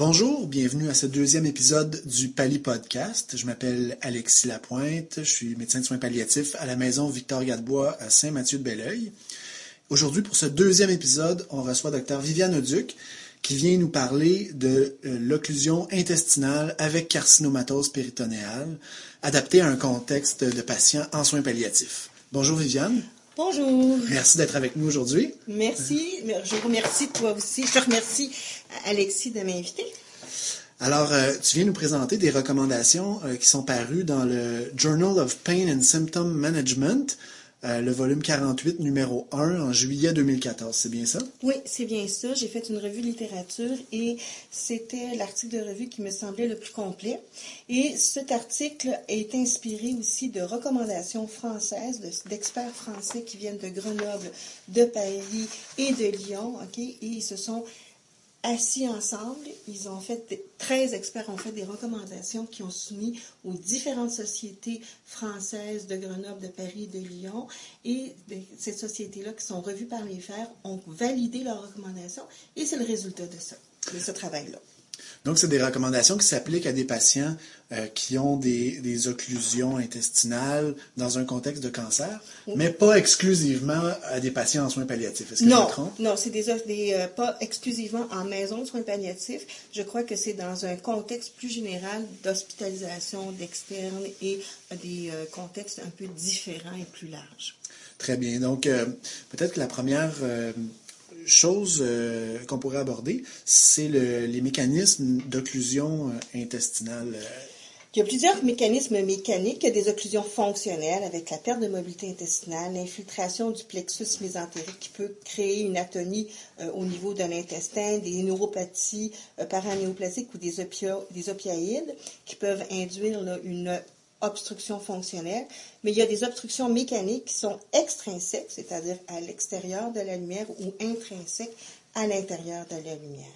Bonjour, bienvenue à ce deuxième épisode du Pali Podcast. Je m'appelle Alexis Lapointe, je suis médecin de soins palliatifs à la maison Victor Gadebois à Saint-Mathieu-de-Belleuil. Aujourd'hui, pour ce deuxième épisode, on reçoit Dr Viviane Auduc qui vient nous parler de euh, l'occlusion intestinale avec carcinomatose péritonéale, adaptée à un contexte de patients en soins palliatifs. Bonjour Viviane. Bonjour. Merci d'être avec nous aujourd'hui. Merci. Je vous remercie toi aussi. Je te remercie, Alexis, de m'inviter. Alors, euh, tu viens nous présenter des recommandations euh, qui sont parues dans le Journal of Pain and Symptom Management euh, le volume 48, numéro 1, en juillet 2014. C'est bien ça? Oui, c'est bien ça. J'ai fait une revue littérature et c'était l'article de revue qui me semblait le plus complet. Et cet article est inspiré aussi de recommandations françaises, d'experts français qui viennent de Grenoble, de Paris et de Lyon. OK? Et ils se sont assis ensemble, ils ont fait, 13 experts ont fait des recommandations qui ont soumis aux différentes sociétés françaises de Grenoble, de Paris, de Lyon. Et ces sociétés-là, qui sont revues par les fers, ont validé leurs recommandations. Et c'est le résultat de ça, de ce travail-là. Donc, c'est des recommandations qui s'appliquent à des patients euh, qui ont des, occlusions intestinales dans un contexte de cancer, mais pas exclusivement à des patients en soins palliatifs. Est-ce que non, je me trompe? Non, c'est des, des euh, pas exclusivement en maison de soins palliatifs. Je crois que c'est dans un contexte plus général d'hospitalisation d'externes et des euh, contextes un peu différents et plus larges. Très bien. Donc, peut-être que la première chose euh, qu'on pourrait aborder, c'est les mécanismes d'occlusion euh, intestinale. Il y a plusieurs mécanismes mécaniques. Des occlusions fonctionnelles avec la perte de mobilité intestinale, l'infiltration du plexus mésentérique qui peut créer une atonie euh, au niveau de l'intestin, des neuropathies paranéoplasiques ou des, des opioïdes qui peuvent induire une obstruction fonctionnelle, mais il y a des obstructions mécaniques qui sont extrinsèques, c'est-à-dire à, l'extérieur de la lumière, ou intrinsèques à l'intérieur de la lumière.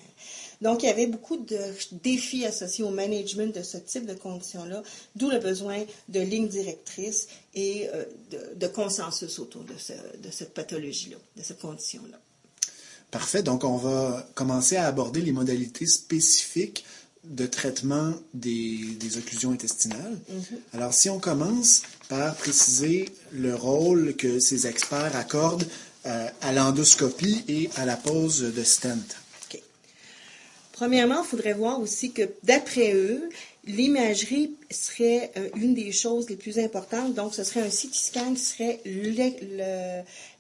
Donc, il y avait beaucoup de défis associés au management de ce type de conditions-là, d'où le besoin de lignes directrices et euh, de, consensus autour de, de cette pathologie-là, de cette condition-là. Parfait. Donc, on va commencer à aborder les modalités spécifiques de traitement des, occlusions intestinales. Mm-hmm. Alors, si on commence par préciser le rôle que ces experts accordent euh, à l'endoscopie et à la pose de stent. Premièrement, il faudrait voir aussi que, d'après eux, l'imagerie serait euh, une des choses les plus importantes. Donc, ce serait un CT scan qui serait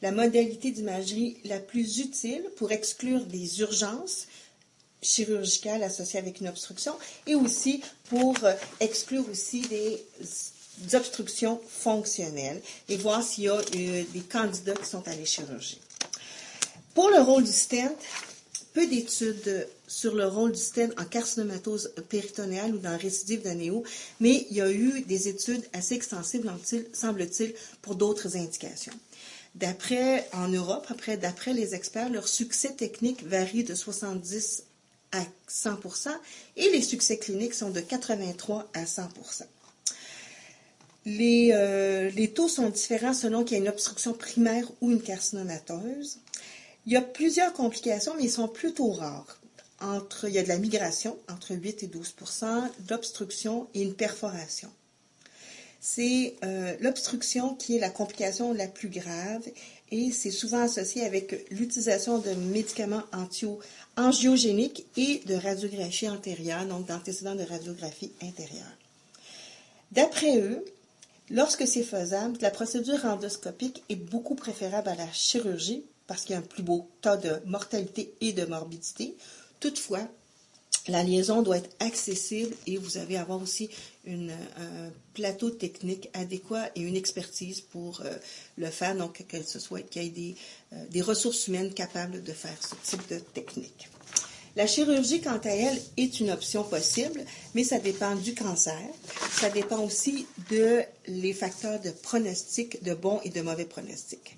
la modalité d'imagerie la plus utile pour exclure des urgences chirurgicale associée avec une obstruction et aussi pour euh, exclure aussi des, obstructions fonctionnelles et voir s'il y a euh, des candidats qui sont allés chirurgie. Pour le rôle du stent, peu d'études sur le rôle du stent en carcinomatose péritonéale ou dans récidive d'anéo, mais il y a eu des études assez extensives, semble-t-il, pour d'autres indications. D'après, en Europe, après, d'après les experts, leur succès technique varie de 70 à 100 et les succès cliniques sont de 83 à 100% euh, les, taux sont différents selon qu'il y a une obstruction primaire ou une carcinomatose. Il y a plusieurs complications, mais ils sont plutôt rares. Entre, il y a de la migration, entre 8 et 12% d'obstruction et une perforation. C'est euh, l'obstruction qui est la complication la plus grave et c'est souvent associé avec l'utilisation de médicaments angiogéniques et de radiographie antérieure, donc d'antécédents de radiographie intérieure. D'après eux, lorsque c'est faisable, la procédure endoscopique est beaucoup préférable à la chirurgie parce qu'il y a un plus beau tas de mortalité et de morbidité. Toutefois, la liaison doit être accessible et vous à avoir aussi un plateau technique adéquat et une expertise pour euh, le faire, donc que ce soit qu'il y ait des, euh, des, ressources humaines capables de faire ce type de technique. La chirurgie, quant à elle, est une option possible, mais ça dépend du cancer. Ça dépend aussi de les facteurs de pronostic, de bons et de mauvais pronostics.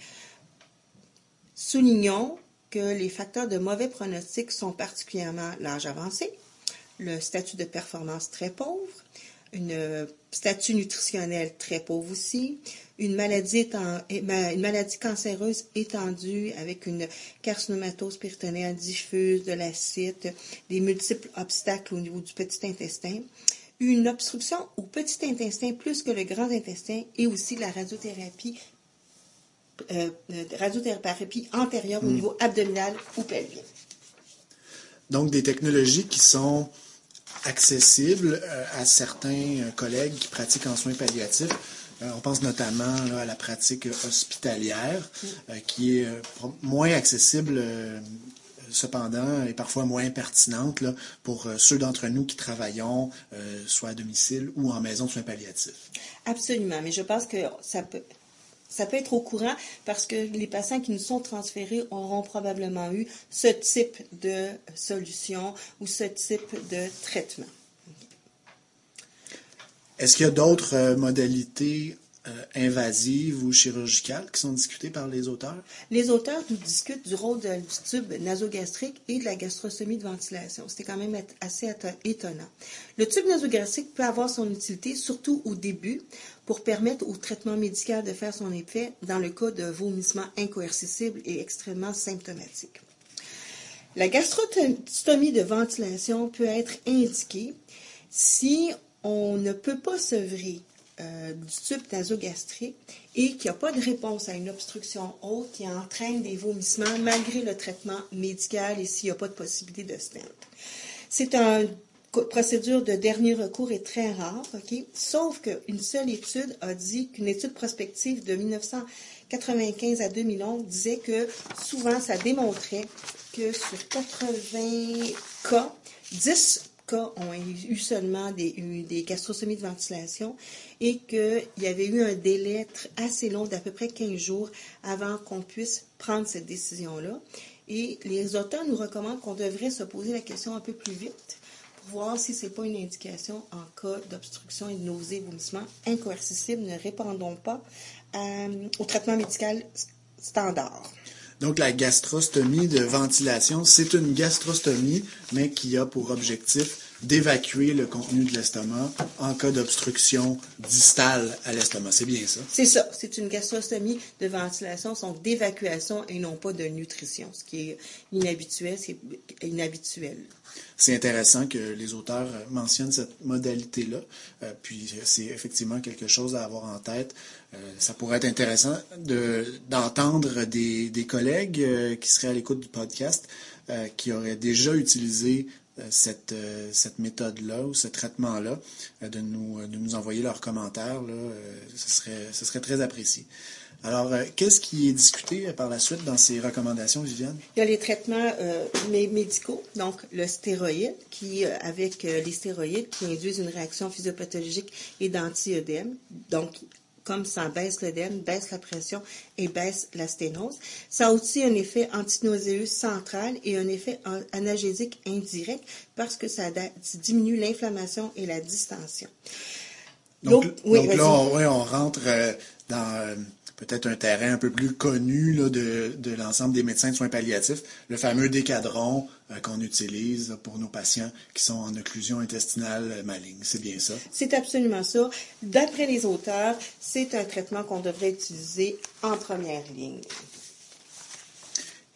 Soulignons que les facteurs de mauvais pronostic sont particulièrement l'âge avancé, le statut de performance très pauvre, une statut nutritionnel très pauvre aussi, une maladie, une maladie cancéreuse étendue avec une carcinomatose péritonéale diffuse, de l'acide, des multiples obstacles au niveau du petit intestin, une obstruction au petit intestin plus que le grand intestin et aussi la radiothérapie, euh, radiothérapie antérieure au hmm. niveau abdominal ou pelvien. Donc des technologies qui sont accessibles euh, à certains collègues qui pratiquent en soins palliatifs euh, on pense notamment à la pratique hospitalière, euh, qui est euh, moins accessible cependant et parfois moins pertinente pour ceux d'entre nous qui travaillons soit à domicile ou en maison de soins palliatifs. Absolument, mais je pense que ça peut, ça peut être au courant parce que les patients qui nous sont transférés auront probablement eu ce type de solution ou ce type de traitement. Est-ce qu'il y a d'autres euh, modalités euh, invasives ou chirurgicales qui sont discutées par les auteurs? Les auteurs nous discutent du rôle du tube nasogastrique et de la gastrostomie de ventilation. C'était quand même assez étonnant. Le tube nasogastrique peut avoir son utilité, surtout au début, pour permettre au traitement médical de faire son effet dans le cas de vomissements incoercissibles et extrêmement symptomatiques. La gastrostomie de ventilation peut être indiquée si on ne peut pas sevrer euh, du tube nasogastrique et qu'il n'y a pas de réponse à une obstruction haute qui entraîne des vomissements malgré le traitement médical et s'il n'y a pas de possibilité de stent. C'est une procédure de dernier recours est très rare, sauf qu'une seule étude a dit qu'une étude prospective de 1995 à 2011 disait que souvent ça démontrait que sur 80 cas, 10 cas ont eu seulement des, des gastrostomies de ventilation et qu'il y avait eu un délai assez long d'à peu près 15 jours avant qu'on puisse prendre cette décision-là. Et les auteurs nous recommandent qu'on devrait se poser la question un peu plus vite pour voir si ce n'est pas une indication en cas d'obstruction et de nausée, vomissement incoercible. Ne répondons pas euh, au traitement médical standard. Donc, la gastrostomie de ventilation, c'est une gastrostomie, mais qui a pour objectif d'évacuer le contenu de l'estomac en cas d'obstruction distale à l'estomac. C'est bien ça? C'est ça. C'est une gastrostomie de ventilation, donc d'évacuation et non pas de nutrition, ce qui est inhabituel. C'est inhabituel. C'est intéressant que les auteurs mentionnent cette modalité-là. Euh, puis c'est effectivement quelque chose à avoir en tête. Euh, ça pourrait être intéressant d'entendre des, collègues euh, qui seraient à l'écoute du podcast qui auraient déjà utilisé cette, méthode-là ou ce traitement-là, de, nous, envoyer leurs commentaires. Là, ce, serait, très apprécié. Alors, euh, qu'est-ce qui est discuté euh, par la suite dans ces recommandations, Viviane? Il y a les traitements euh, médicaux, donc le stéroïde, qui, avec les stéroïdes, qui induisent une réaction physiopathologique et d'anti-œdème. Donc, comme ça baisse l'œdème, baisse la pression et baisse la sténose. Ça a aussi un effet antinauséeux central et un effet analgésique indirect parce que ça diminue l'inflammation et la distension. Donc, là, on, rentre dans peut-être un terrain un peu plus connu de, l'ensemble des médecins de soins palliatifs, le fameux décadron euh, qu'on utilise pour nos patients qui sont en occlusion intestinale maligne. C'est bien ça? C'est absolument ça. D'après les auteurs, c'est un traitement qu'on devrait utiliser en première ligne.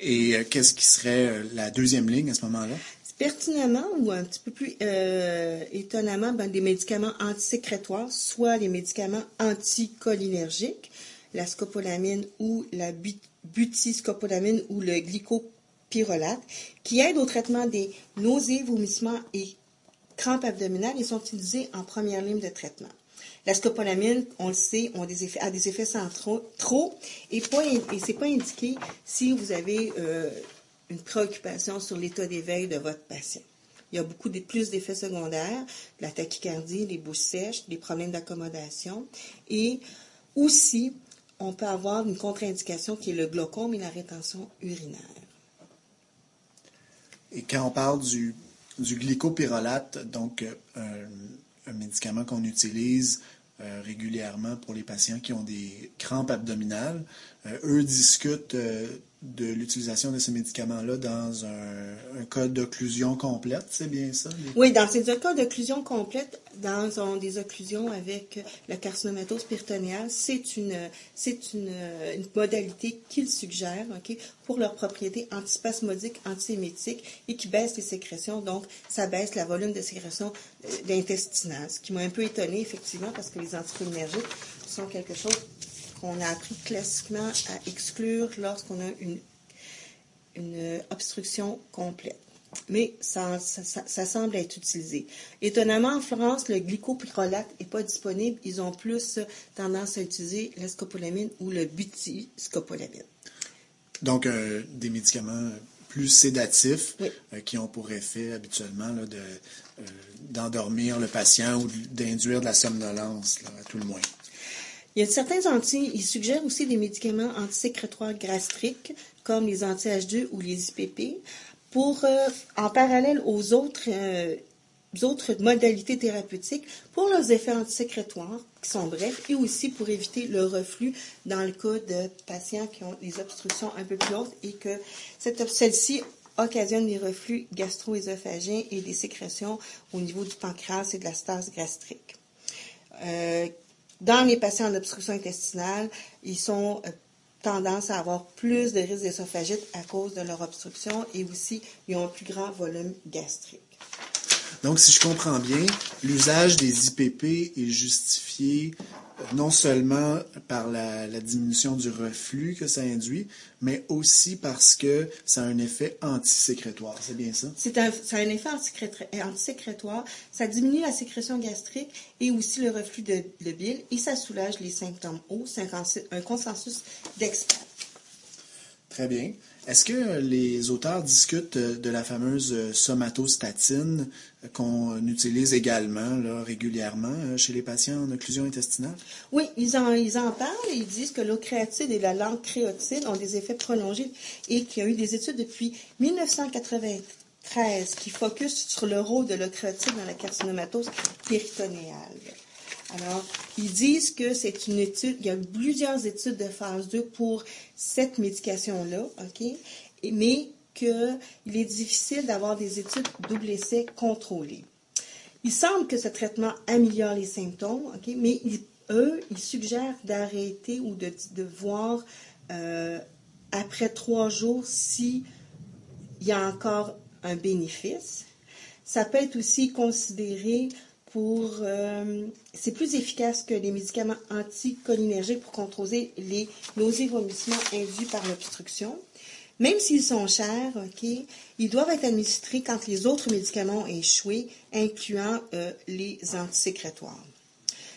Et euh, qu'est-ce qui serait euh, la deuxième ligne à ce moment-là? pertinemment ou un petit peu plus étonnamment, ben, des médicaments antisécrétoires, soit les médicaments anticholinergiques, la scopolamine ou la butiscopolamine ou le glycopyrrolate, qui aident au traitement des nausées, vomissements et crampes abdominales et sont utilisés en première ligne de traitement. La scopolamine, on le sait, a des effets, centraux trop et, ce n'est pas indiqué si vous avez euh, une préoccupation sur l'état d'éveil de votre patient. Il y a beaucoup de, plus d'effets secondaires, la tachycardie, les bouches sèches, les problèmes d'accommodation et aussi on peut avoir une contre-indication qui est le glaucome et la rétention urinaire. Et quand on parle du, du glycopyrrolate, donc euh, un, médicament qu'on utilise euh, régulièrement pour les patients qui ont des crampes abdominales, euh, eux discutent de l'utilisation de ces médicaments-là dans un, cas d'occlusion complète, c'est bien ça? Oui, dans ces cas d'occlusion complète, dans des occlusions avec la carcinomatose péritonéale, c'est une, c'est une, modalité qu'ils suggèrent ok, pour leurs propriétés antispasmodiques, antiémétiques et qui baisse les sécrétions. Donc, ça baisse la volume de sécrétion euh, intestinale, ce qui m'a un peu étonné effectivement parce que les anticholinergiques sont quelque chose qu'on a appris classiquement à exclure lorsqu'on a une, une obstruction complète. Mais ça, ça, semble être utilisé. Étonnamment, en France, le glycopyrrolate n'est pas disponible. Ils ont plus tendance à utiliser la scopolamine ou le butiscopolamine. Donc, euh, des médicaments plus sédatifs euh, qui ont pour effet habituellement de, euh, d'endormir le patient ou d'induire de la somnolence, à tout le moins. Il y a certains anti, ils suggèrent aussi des médicaments antisécrétoires gastriques, comme les anti-H2 ou les IPP, pour, euh, en parallèle aux autres, euh, autres modalités thérapeutiques, pour leurs effets antisécrétoires, qui sont brefs, et aussi pour éviter le reflux dans le cas de patients qui ont des obstructions un peu plus hautes et que celle-ci occasionne des reflux gastro-ésophagiens et des sécrétions au niveau du pancréas et de la stase gastrique. Euh, dans les patients en obstruction intestinale, ils ont euh, tendance à avoir plus de risques d'œsophagite à cause de leur obstruction et aussi ils ont un plus grand volume gastrique. Donc, si je comprends bien, l'usage des IPP est justifié non seulement par la, diminution du reflux que ça induit, mais aussi parce que ça a un effet antisécrétoire. C'est bien ça? C'est un, ça a un effet antisécrétoire. Ça diminue la sécrétion gastrique et aussi le reflux de, de bile et ça soulage les symptômes hauts. C'est un consensus d'experts. Très bien. Est-ce que les auteurs discutent de la fameuse somatostatine qu'on utilise également régulièrement euh, chez les patients en occlusion intestinale? Oui, ils en, parlent et ils disent que l'ocréatide et la langue créotide ont des effets prolongés et qu'il y a eu des études depuis 1993 qui focusent sur le rôle de l'ocréatide dans la carcinomatose péritonéale. Alors, ils disent que c'est une étude, il y a plusieurs études de phase 2 pour cette médication-là, OK? Mais qu'il est difficile d'avoir des études double essai contrôlées. Il semble que ce traitement améliore les symptômes, OK? Mais eux, ils suggèrent d'arrêter ou de, voir euh, après trois jours s'il y a encore un bénéfice. Ça peut être aussi considéré pour. Euh, c'est plus efficace que les médicaments anticholinergiques pour contrôler les nausées vomissements induits par l'obstruction. Même s'ils sont chers, ok, ils doivent être administrés quand les autres médicaments ont échoué, incluant euh, les antisécrétoires.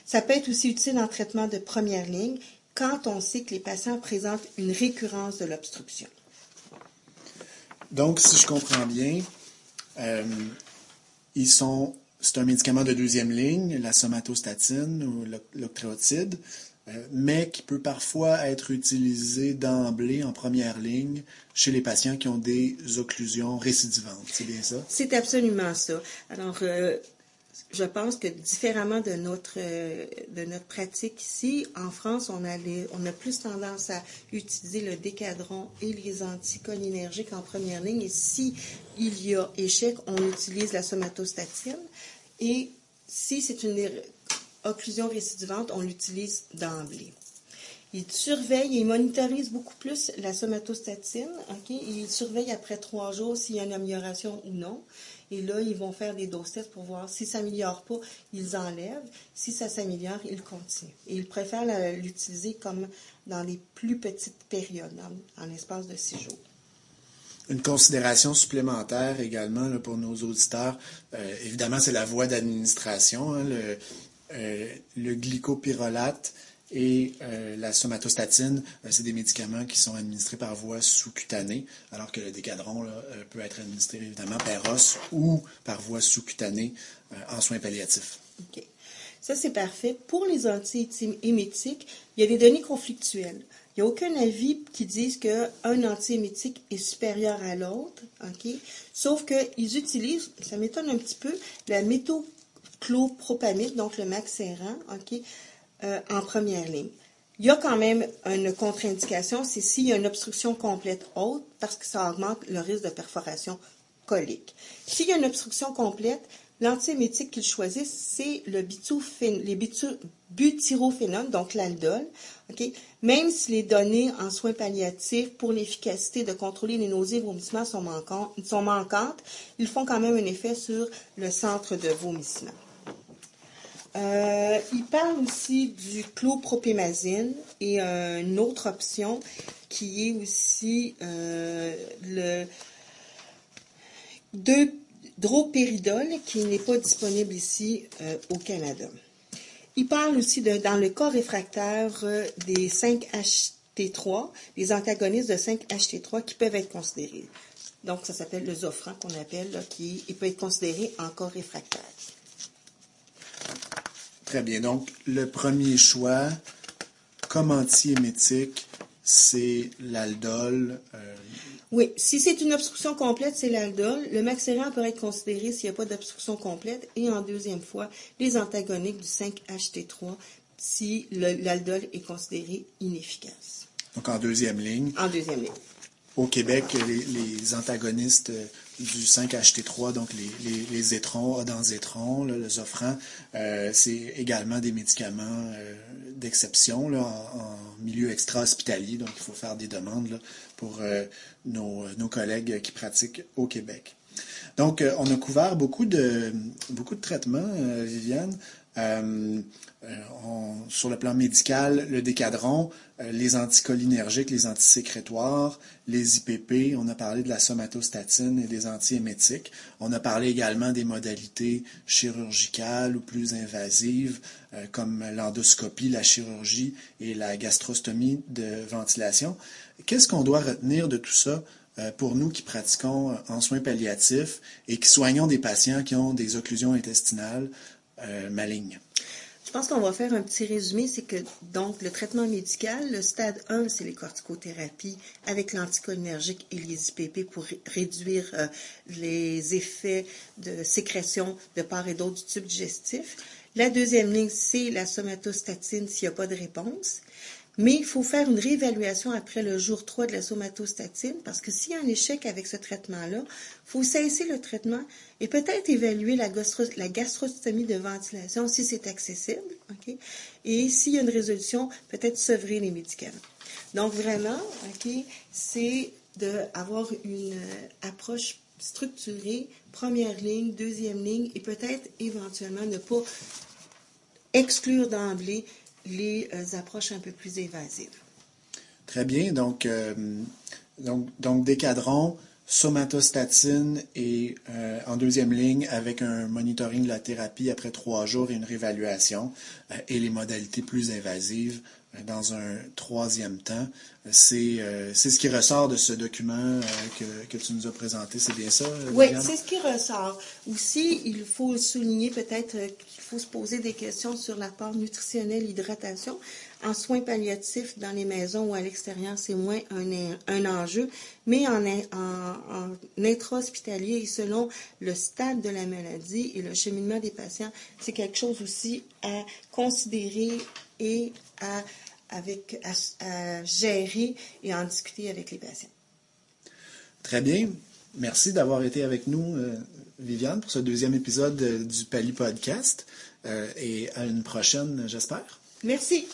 Ça peut être aussi utile en traitement de première ligne quand on sait que les patients présentent une récurrence de l'obstruction. Donc, si je comprends bien, euh, ils sont c'est un médicament de deuxième ligne, la somatostatine ou l'octréotide, euh, mais qui peut parfois être utilisé d'emblée en première ligne chez les patients qui ont des occlusions récidivantes. C'est bien ça? C'est absolument ça. Alors, euh, je pense que différemment de notre, euh, pratique ici, en France, on a, on a plus tendance à utiliser le décadron et les anticholinergiques en première ligne. Et si il y a échec, on utilise la somatostatine. Et si c'est une occlusion récidivante, on l'utilise d'emblée. Il surveille et monitorise beaucoup plus la somatostatine. Il surveille après trois jours s'il y a une amélioration ou non. Et là, ils vont faire des doses tests pour voir si ça s'améliore pas, ils enlèvent. Si ça s'améliore, ils continuent. Et ils préfèrent l'utiliser comme dans les plus petites périodes, en l'espace de six jours. Une considération supplémentaire également pour nos auditeurs, euh, évidemment, c'est la voie d'administration. Hein, le, euh, le, glycopyrrolate et euh, la somatostatine, c'est des médicaments qui sont administrés par voie sous-cutanée, alors que le décadron peut être administré évidemment par os ou par voie sous-cutanée en soins palliatifs. OK. Ça, c'est parfait. Pour les antiémétiques, il y a des données conflictuelles. Il n'y a aucun avis qui dise qu'un antiémétique est supérieur à l'autre, OK? Sauf qu'ils utilisent, ça m'étonne un petit peu, la méthoclopropamide, donc le maxéran, OK, euh, en première ligne. Il y a quand même une contre-indication, c'est s'il y a une obstruction complète haute, parce que ça augmente le risque de perforation colique. S'il y a une obstruction complète, l'antiémétique qu'il choisit, c'est le les donc l'aldol. Même si les données en soins palliatifs pour l'efficacité de contrôler les nausées et vomissements sont, manquantes, ils font quand même un effet sur le centre de vomissement. Euh, il parle aussi du clopropémazine et euh, une autre option qui est aussi euh, le dropéridol qui n'est pas disponible ici au Canada. Il parle aussi de, dans le cas réfractaire des 5-HT3, des antagonistes de 5-HT3 qui peuvent être considérés. Donc, ça s'appelle le Zofran qu'on appelle, qui peut être considéré en cas réfractaire. Très bien. Donc, le premier choix, comme antiémétique, c'est l'aldol. Euh, oui, si c'est une obstruction complète, c'est l'aldol. Le maxéran peut être considéré s'il n'y a pas d'obstruction complète. Et en deuxième fois, les antagoniques du 5-HT3 si l'aldol est considéré inefficace. Donc en deuxième ligne. En deuxième ligne. Au Québec, les antagonistes du 5-HT3, donc les, les, les étrons, odanzétron, le Zofran, euh, c'est également des médicaments euh, d'exception en, en, milieu extra-hospitalier, donc il faut faire des demandes là, pour euh, nos, nos, collègues qui pratiquent au Québec. Donc, on a couvert beaucoup de, beaucoup de traitements, Viviane. Euh, sur le plan médical, le décadron, les anticholinergiques, les antisécrétoires, les IPP, on a parlé de la somatostatine et des antiémétiques. On a parlé également des modalités chirurgicales ou plus invasives, comme l'endoscopie, la chirurgie et la gastrostomie de ventilation. Qu'est-ce qu'on doit retenir de tout ça euh, pour nous qui pratiquons euh, en soins palliatifs et qui soignons des patients qui ont des occlusions intestinales euh. Je pense qu'on va faire un petit résumé, c'est que donc le traitement médical, le stade 1, c'est les corticothérapies avec l'anticholinergique et les IPP pour réduire les effets de sécrétion de part et d'autre du tube digestif. La deuxième ligne, c'est la somatostatine s'il n'y a pas de réponse. Mais il faut faire une réévaluation après le jour 3 de la somatostatine parce que s'il y a un échec avec ce traitement-là, il faut cesser le traitement et peut-être évaluer la, la, gastrostomie de ventilation si c'est accessible. Et s'il y a une résolution, peut-être sevrer les médicaments. Donc vraiment, c'est d'avoir une approche structurée, première ligne, deuxième ligne et peut-être éventuellement ne pas exclure d'emblée les euh, approches un peu plus évasives. Très bien. Donc, euh, donc, donc décadron, somatostatine et euh, en deuxième ligne avec un monitoring de la thérapie après trois jours et une réévaluation et les modalités plus invasives dans un troisième temps. C'est ce qui ressort de ce document que, que, tu nous as présenté, c'est bien ça? Oui, c'est ce qui ressort. Aussi, il faut souligner peut-être se poser des questions sur la part nutritionnelle, hydratation. En soins palliatifs dans les maisons ou à l'extérieur, c'est moins un, enjeu, mais en, en, intra-hospitalier et selon le stade de la maladie et le cheminement des patients, c'est quelque chose aussi à considérer et à, avec, à, gérer et à en discuter avec les patients. Très bien. Merci d'avoir été avec nous, euh, Viviane, pour ce deuxième épisode euh, du Pali Podcast. Euh, et à une prochaine, j'espère. Merci.